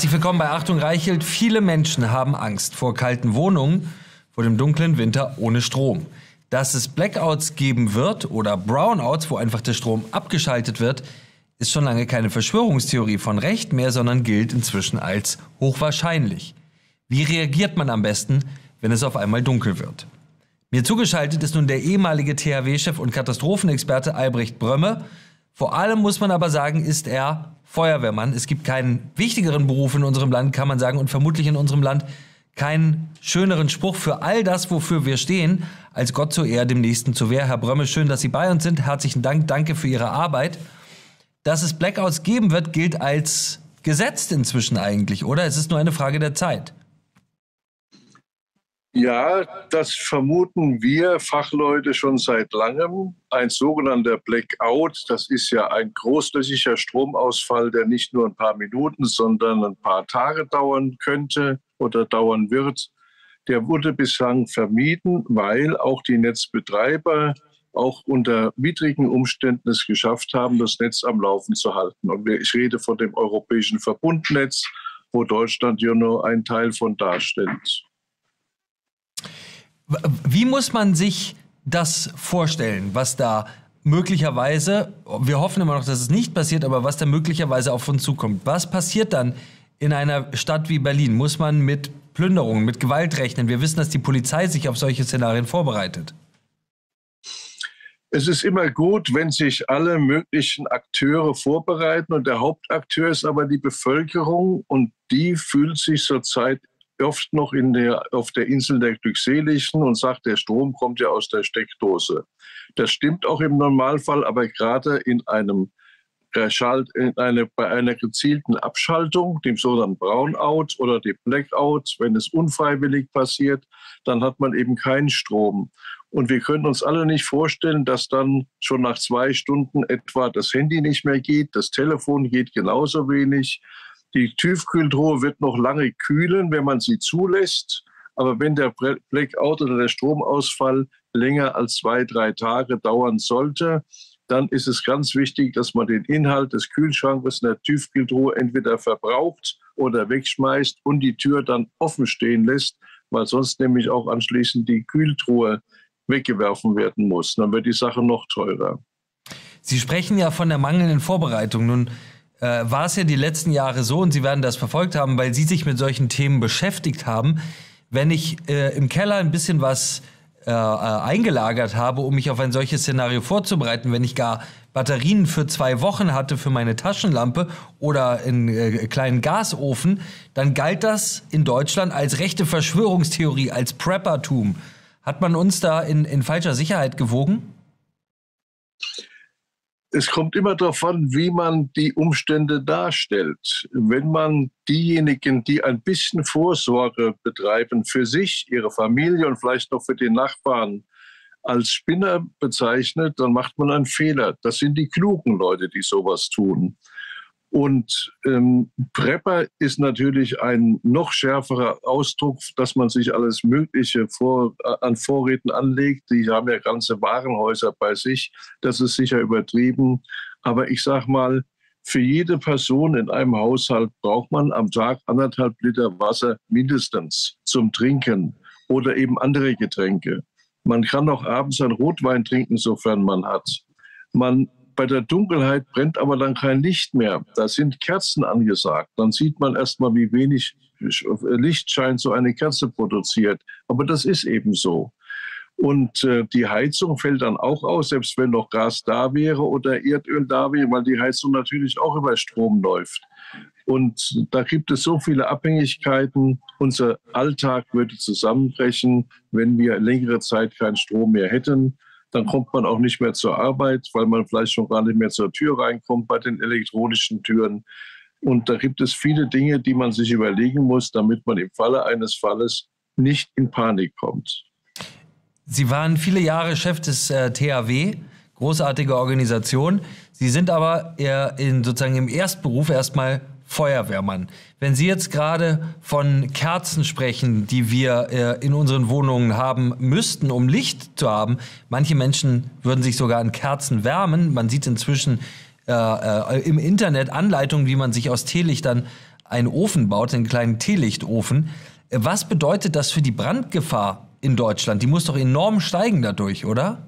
Herzlich willkommen bei Achtung Reichelt. Viele Menschen haben Angst vor kalten Wohnungen, vor dem dunklen Winter ohne Strom. Dass es Blackouts geben wird oder Brownouts, wo einfach der Strom abgeschaltet wird, ist schon lange keine Verschwörungstheorie von Recht mehr, sondern gilt inzwischen als hochwahrscheinlich. Wie reagiert man am besten, wenn es auf einmal dunkel wird? Mir zugeschaltet ist nun der ehemalige THW-Chef und Katastrophenexperte Albrecht Brömme. Vor allem muss man aber sagen, ist er Feuerwehrmann. Es gibt keinen wichtigeren Beruf in unserem Land, kann man sagen, und vermutlich in unserem Land keinen schöneren Spruch für all das, wofür wir stehen, als Gott zu Ehr dem Nächsten zu Wehr. Herr Brömme, schön, dass Sie bei uns sind. Herzlichen Dank, danke für Ihre Arbeit. Dass es Blackouts geben wird, gilt als gesetzt inzwischen eigentlich, oder? Es ist nur eine Frage der Zeit. Ja, das vermuten wir Fachleute schon seit langem. Ein sogenannter Blackout, das ist ja ein großflächiger Stromausfall, der nicht nur ein paar Minuten, sondern ein paar Tage dauern könnte oder dauern wird. Der wurde bislang vermieden, weil auch die Netzbetreiber auch unter widrigen Umständen es geschafft haben, das Netz am Laufen zu halten. Und ich rede von dem europäischen Verbundnetz, wo Deutschland ja nur ein Teil von darstellt. Wie muss man sich das vorstellen, was da möglicherweise, wir hoffen immer noch, dass es nicht passiert, aber was da möglicherweise auf uns zukommt? Was passiert dann in einer Stadt wie Berlin? Muss man mit Plünderungen, mit Gewalt rechnen? Wir wissen, dass die Polizei sich auf solche Szenarien vorbereitet. Es ist immer gut, wenn sich alle möglichen Akteure vorbereiten und der Hauptakteur ist aber die Bevölkerung und die fühlt sich zurzeit oft noch in der, auf der Insel der Glückseligen und sagt, der Strom kommt ja aus der Steckdose. Das stimmt auch im Normalfall, aber gerade in einem in eine, bei einer gezielten Abschaltung, dem sogenannten Brownout oder dem Blackout, wenn es unfreiwillig passiert, dann hat man eben keinen Strom. Und wir können uns alle nicht vorstellen, dass dann schon nach zwei Stunden etwa das Handy nicht mehr geht, das Telefon geht genauso wenig, die Tiefkühltruhe wird noch lange kühlen, wenn man sie zulässt. Aber wenn der Blackout oder der Stromausfall länger als zwei, drei Tage dauern sollte, dann ist es ganz wichtig, dass man den Inhalt des Kühlschrankes in der Tiefkühltruhe entweder verbraucht oder wegschmeißt und die Tür dann offen stehen lässt, weil sonst nämlich auch anschließend die Kühltruhe weggeworfen werden muss. Dann wird die Sache noch teurer. Sie sprechen ja von der mangelnden Vorbereitung. Nun äh, war es ja die letzten Jahre so, und Sie werden das verfolgt haben, weil Sie sich mit solchen Themen beschäftigt haben. Wenn ich äh, im Keller ein bisschen was äh, äh, eingelagert habe, um mich auf ein solches Szenario vorzubereiten, wenn ich gar Batterien für zwei Wochen hatte für meine Taschenlampe oder einen äh, kleinen Gasofen, dann galt das in Deutschland als rechte Verschwörungstheorie, als Preppertum. Hat man uns da in, in falscher Sicherheit gewogen? Es kommt immer darauf an, wie man die Umstände darstellt. Wenn man diejenigen, die ein bisschen Vorsorge betreiben für sich, ihre Familie und vielleicht noch für die Nachbarn, als Spinner bezeichnet, dann macht man einen Fehler. Das sind die klugen Leute, die sowas tun. Und ähm, Prepper ist natürlich ein noch schärferer Ausdruck, dass man sich alles Mögliche vor, äh, an Vorräten anlegt. Die haben ja ganze Warenhäuser bei sich. Das ist sicher übertrieben. Aber ich sage mal, für jede Person in einem Haushalt braucht man am Tag anderthalb Liter Wasser mindestens zum Trinken oder eben andere Getränke. Man kann auch abends ein Rotwein trinken, sofern man hat. Man bei der Dunkelheit brennt aber dann kein Licht mehr. Da sind Kerzen angesagt. Dann sieht man erstmal, wie wenig Lichtschein so eine Kerze produziert. Aber das ist eben so. Und äh, die Heizung fällt dann auch aus, selbst wenn noch Gas da wäre oder Erdöl da wäre, weil die Heizung natürlich auch über Strom läuft. Und da gibt es so viele Abhängigkeiten. Unser Alltag würde zusammenbrechen, wenn wir längere Zeit keinen Strom mehr hätten dann kommt man auch nicht mehr zur Arbeit, weil man vielleicht schon gar nicht mehr zur Tür reinkommt bei den elektronischen Türen. Und da gibt es viele Dinge, die man sich überlegen muss, damit man im Falle eines Falles nicht in Panik kommt. Sie waren viele Jahre Chef des äh, THW, großartige Organisation. Sie sind aber eher in, sozusagen im Erstberuf erstmal Feuerwehrmann. Wenn Sie jetzt gerade von Kerzen sprechen, die wir äh, in unseren Wohnungen haben müssten, um Licht zu haben, manche Menschen würden sich sogar an Kerzen wärmen. Man sieht inzwischen äh, äh, im Internet Anleitungen, wie man sich aus Teelichtern einen Ofen baut, einen kleinen Teelichtofen. Was bedeutet das für die Brandgefahr in Deutschland? Die muss doch enorm steigen dadurch, oder?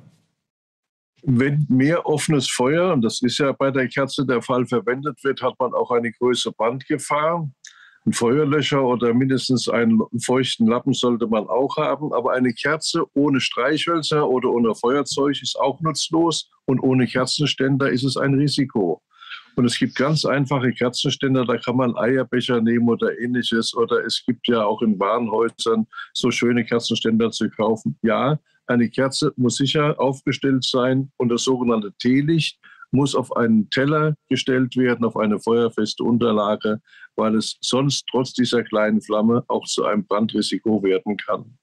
Wenn mehr offenes Feuer, und das ist ja bei der Kerze der Fall, verwendet wird, hat man auch eine größere Brandgefahr. Ein Feuerlöscher oder mindestens einen feuchten Lappen sollte man auch haben. Aber eine Kerze ohne Streichhölzer oder ohne Feuerzeug ist auch nutzlos. Und ohne Kerzenständer ist es ein Risiko. Und es gibt ganz einfache Kerzenständer, da kann man Eierbecher nehmen oder ähnliches. Oder es gibt ja auch in Warenhäusern so schöne Kerzenständer zu kaufen. Ja, eine Kerze muss sicher aufgestellt sein und das sogenannte Teelicht muss auf einen Teller gestellt werden, auf eine feuerfeste Unterlage, weil es sonst trotz dieser kleinen Flamme auch zu einem Brandrisiko werden kann.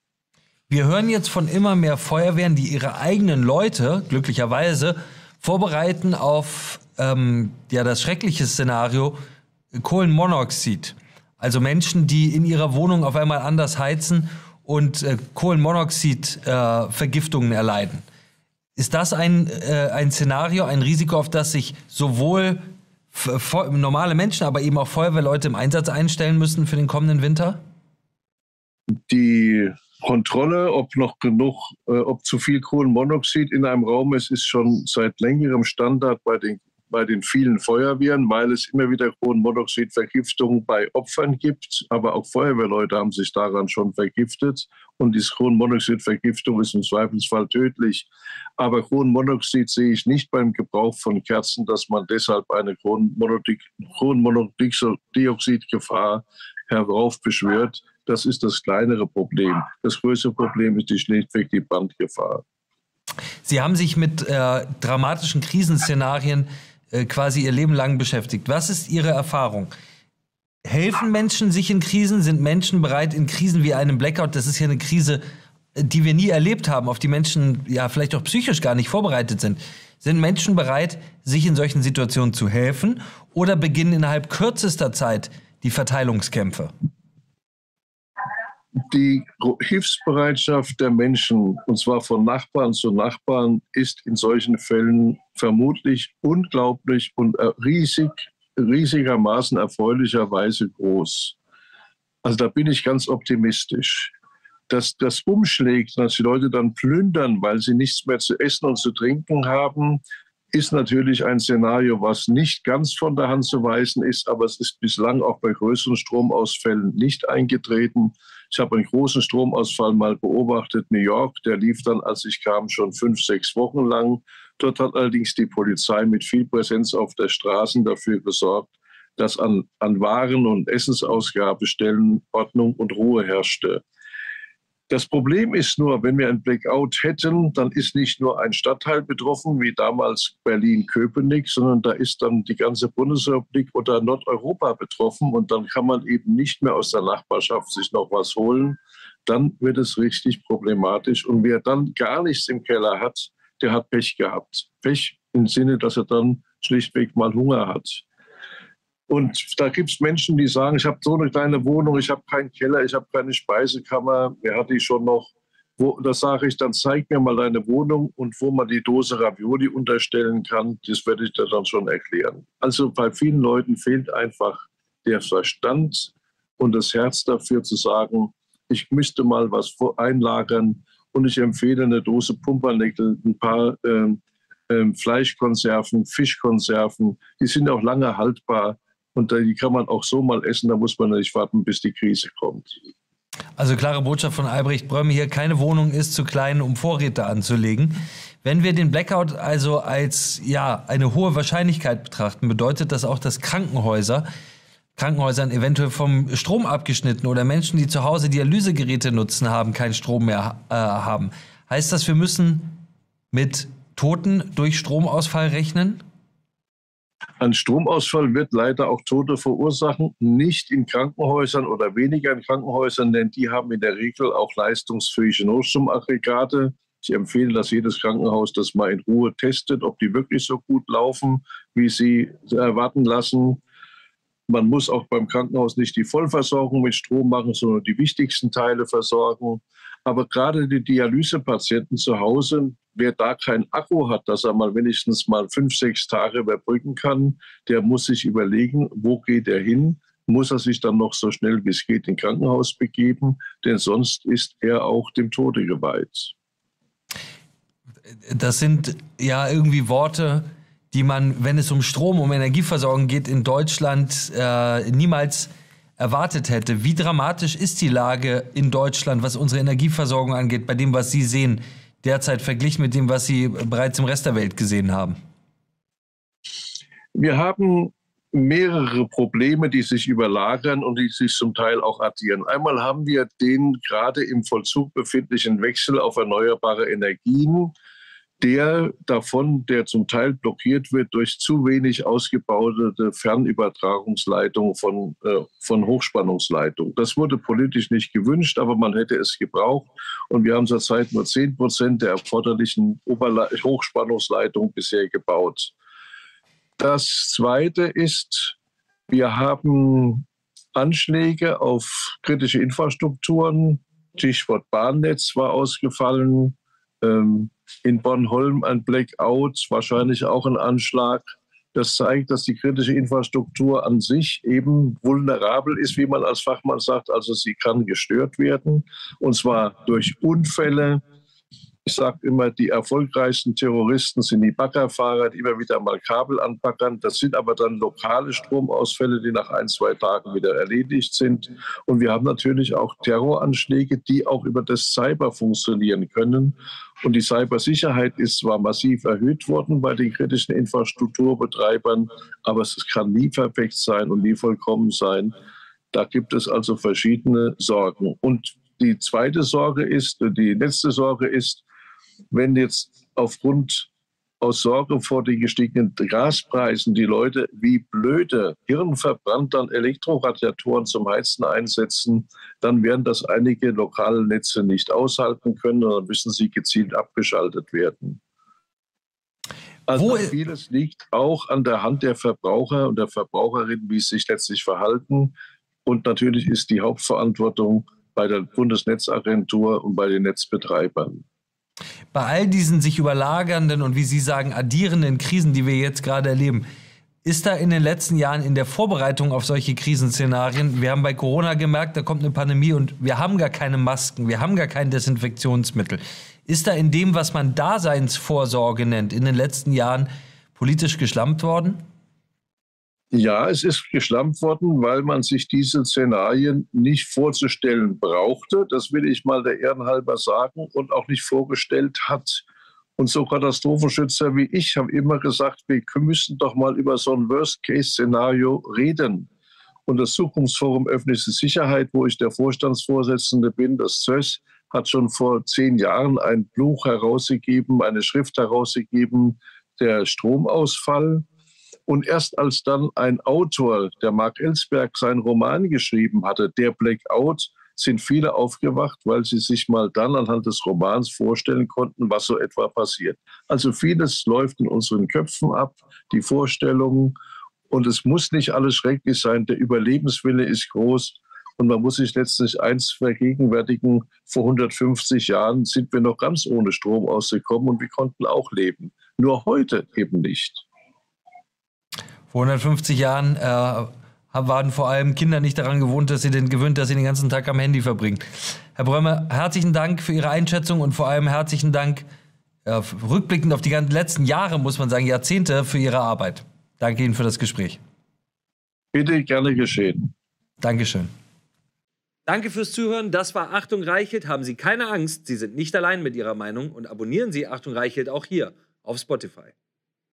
Wir hören jetzt von immer mehr Feuerwehren, die ihre eigenen Leute, glücklicherweise, vorbereiten auf ähm, ja, das schreckliche Szenario Kohlenmonoxid. Also Menschen, die in ihrer Wohnung auf einmal anders heizen und äh, Kohlenmonoxid-Vergiftungen äh, erleiden. Ist das ein, äh, ein Szenario, ein Risiko, auf das sich sowohl normale Menschen, aber eben auch Feuerwehrleute im Einsatz einstellen müssen für den kommenden Winter? Die Kontrolle, ob noch genug, äh, ob zu viel Kohlenmonoxid in einem Raum ist, ist schon seit längerem Standard bei den, bei den vielen Feuerwehren, weil es immer wieder Kohlenmonoxidvergiftungen bei Opfern gibt. Aber auch Feuerwehrleute haben sich daran schon vergiftet. Und diese Kohlenmonoxidvergiftung ist im Zweifelsfall tödlich. Aber Kohlenmonoxid sehe ich nicht beim Gebrauch von Kerzen, dass man deshalb eine Kohlenmonoxidgefahr heraufbeschwört. Das ist das kleinere Problem. Das größere Problem ist die schlichtweg die Brandgefahr. Sie haben sich mit äh, dramatischen Krisenszenarien äh, quasi Ihr Leben lang beschäftigt. Was ist Ihre Erfahrung? Helfen Menschen sich in Krisen? Sind Menschen bereit, in Krisen wie einem Blackout, das ist ja eine Krise, äh, die wir nie erlebt haben, auf die Menschen ja vielleicht auch psychisch gar nicht vorbereitet sind, sind Menschen bereit, sich in solchen Situationen zu helfen oder beginnen innerhalb kürzester Zeit die Verteilungskämpfe? Die Hilfsbereitschaft der Menschen, und zwar von Nachbarn zu Nachbarn, ist in solchen Fällen vermutlich unglaublich und äh, riesig, riesigermaßen erfreulicherweise groß. Also da bin ich ganz optimistisch. Dass das umschlägt, dass die Leute dann plündern, weil sie nichts mehr zu essen und zu trinken haben, ist natürlich ein Szenario, was nicht ganz von der Hand zu weisen ist, aber es ist bislang auch bei größeren Stromausfällen nicht eingetreten. Ich habe einen großen Stromausfall mal beobachtet, New York, der lief dann, als ich kam, schon fünf, sechs Wochen lang. Dort hat allerdings die Polizei mit viel Präsenz auf der Straße dafür gesorgt, dass an, an Waren- und Essensausgabestellen Ordnung und Ruhe herrschte. Das Problem ist nur, wenn wir ein Blackout hätten, dann ist nicht nur ein Stadtteil betroffen, wie damals Berlin-Köpenick, sondern da ist dann die ganze Bundesrepublik oder Nordeuropa betroffen und dann kann man eben nicht mehr aus der Nachbarschaft sich noch was holen. Dann wird es richtig problematisch und wer dann gar nichts im Keller hat, der hat Pech gehabt. Pech im Sinne, dass er dann schlichtweg mal Hunger hat. Und da gibt es Menschen, die sagen, ich habe so eine kleine Wohnung, ich habe keinen Keller, ich habe keine Speisekammer, wer hat die schon noch? Wo, da sage ich, dann zeig mir mal deine Wohnung und wo man die Dose Ravioli unterstellen kann, das werde ich dir dann schon erklären. Also bei vielen Leuten fehlt einfach der Verstand und das Herz dafür zu sagen, ich müsste mal was einlagern und ich empfehle eine Dose Pumpernickel, ein paar äh, äh, Fleischkonserven, Fischkonserven, die sind auch lange haltbar und die kann man auch so mal essen, da muss man nicht warten, bis die Krise kommt. Also klare Botschaft von Albrecht Brömme hier, keine Wohnung ist zu klein, um Vorräte anzulegen. Wenn wir den Blackout also als ja, eine hohe Wahrscheinlichkeit betrachten, bedeutet das auch, dass Krankenhäuser Krankenhäusern eventuell vom Strom abgeschnitten oder Menschen, die zu Hause Dialysegeräte nutzen, haben keinen Strom mehr äh, haben. Heißt das, wir müssen mit Toten durch Stromausfall rechnen? Ein Stromausfall wird leider auch Tote verursachen, nicht in Krankenhäusern oder weniger in Krankenhäusern, denn die haben in der Regel auch leistungsfähige Notstromaggregate. Ich empfehle, dass jedes Krankenhaus das mal in Ruhe testet, ob die wirklich so gut laufen, wie sie erwarten lassen. Man muss auch beim Krankenhaus nicht die Vollversorgung mit Strom machen, sondern die wichtigsten Teile versorgen. Aber gerade die Dialysepatienten zu Hause, wer da kein Akku hat, dass er mal wenigstens mal fünf, sechs Tage überbrücken kann, der muss sich überlegen, wo geht er hin, muss er sich dann noch so schnell wie es geht in Krankenhaus begeben, denn sonst ist er auch dem Tode geweiht. Das sind ja irgendwie Worte, die man, wenn es um Strom, um Energieversorgung geht, in Deutschland äh, niemals erwartet hätte. Wie dramatisch ist die Lage in Deutschland, was unsere Energieversorgung angeht, bei dem, was Sie sehen, derzeit verglichen mit dem, was Sie bereits im Rest der Welt gesehen haben? Wir haben mehrere Probleme, die sich überlagern und die sich zum Teil auch addieren. Einmal haben wir den gerade im Vollzug befindlichen Wechsel auf erneuerbare Energien, der davon, der zum Teil blockiert wird durch zu wenig ausgebaute Fernübertragungsleitungen von, äh, von Hochspannungsleitungen. Das wurde politisch nicht gewünscht, aber man hätte es gebraucht. Und wir haben zurzeit nur 10 Prozent der erforderlichen Oberle Hochspannungsleitungen bisher gebaut. Das Zweite ist, wir haben Anschläge auf kritische Infrastrukturen. Stichwort Bahnnetz war ausgefallen. Ähm, in Bornholm ein Blackout, wahrscheinlich auch ein Anschlag. Das zeigt, dass die kritische Infrastruktur an sich eben vulnerabel ist, wie man als Fachmann sagt. Also sie kann gestört werden, und zwar durch Unfälle, ich sage immer, die erfolgreichsten Terroristen sind die Baggerfahrer, die immer wieder mal Kabel anpackern. Das sind aber dann lokale Stromausfälle, die nach ein, zwei Tagen wieder erledigt sind. Und wir haben natürlich auch Terroranschläge, die auch über das Cyber funktionieren können. Und die Cybersicherheit ist zwar massiv erhöht worden bei den kritischen Infrastrukturbetreibern, aber es kann nie perfekt sein und nie vollkommen sein. Da gibt es also verschiedene Sorgen. Und die zweite Sorge ist, die letzte Sorge ist, wenn jetzt aufgrund aus Sorge vor den gestiegenen Gaspreisen die Leute wie blöde hirnverbrannt dann Elektroradiatoren zum Heizen einsetzen, dann werden das einige lokale Netze nicht aushalten können und dann müssen sie gezielt abgeschaltet werden. Also vieles liegt auch an der Hand der Verbraucher und der Verbraucherinnen, wie sie sich letztlich verhalten. Und natürlich ist die Hauptverantwortung bei der Bundesnetzagentur und bei den Netzbetreibern. Bei all diesen sich überlagernden und wie Sie sagen, addierenden Krisen, die wir jetzt gerade erleben, ist da in den letzten Jahren in der Vorbereitung auf solche Krisenszenarien, wir haben bei Corona gemerkt, da kommt eine Pandemie und wir haben gar keine Masken, wir haben gar kein Desinfektionsmittel. Ist da in dem, was man Daseinsvorsorge nennt, in den letzten Jahren politisch geschlampt worden? Ja, es ist geschlampt worden, weil man sich diese Szenarien nicht vorzustellen brauchte. Das will ich mal der Ehrenhalber sagen und auch nicht vorgestellt hat. Und so Katastrophenschützer wie ich haben immer gesagt, wir müssen doch mal über so ein Worst-Case-Szenario reden. Und das Zukunftsforum Öffentliche Sicherheit, wo ich der Vorstandsvorsitzende bin, das ZÖS, hat schon vor zehn Jahren ein Buch herausgegeben, eine Schrift herausgegeben, der Stromausfall. Und erst als dann ein Autor, der Mark Ellsberg, seinen Roman geschrieben hatte, Der Blackout, sind viele aufgewacht, weil sie sich mal dann anhand des Romans vorstellen konnten, was so etwa passiert. Also vieles läuft in unseren Köpfen ab, die Vorstellungen. Und es muss nicht alles schrecklich sein. Der Überlebenswille ist groß. Und man muss sich letztlich eins vergegenwärtigen, vor 150 Jahren sind wir noch ganz ohne Strom ausgekommen und wir konnten auch leben. Nur heute eben nicht. Vor 150 Jahren äh, waren vor allem Kinder nicht daran gewohnt, dass sie den gewöhnt, dass sie den ganzen Tag am Handy verbringen. Herr Brömer, herzlichen Dank für Ihre Einschätzung und vor allem herzlichen Dank äh, rückblickend auf die ganzen letzten Jahre, muss man sagen, Jahrzehnte für Ihre Arbeit. Danke Ihnen für das Gespräch. Bitte gerne geschehen. Dankeschön. Danke fürs Zuhören. Das war Achtung Reichelt. Haben Sie keine Angst, Sie sind nicht allein mit Ihrer Meinung und abonnieren Sie Achtung Reichelt auch hier auf Spotify.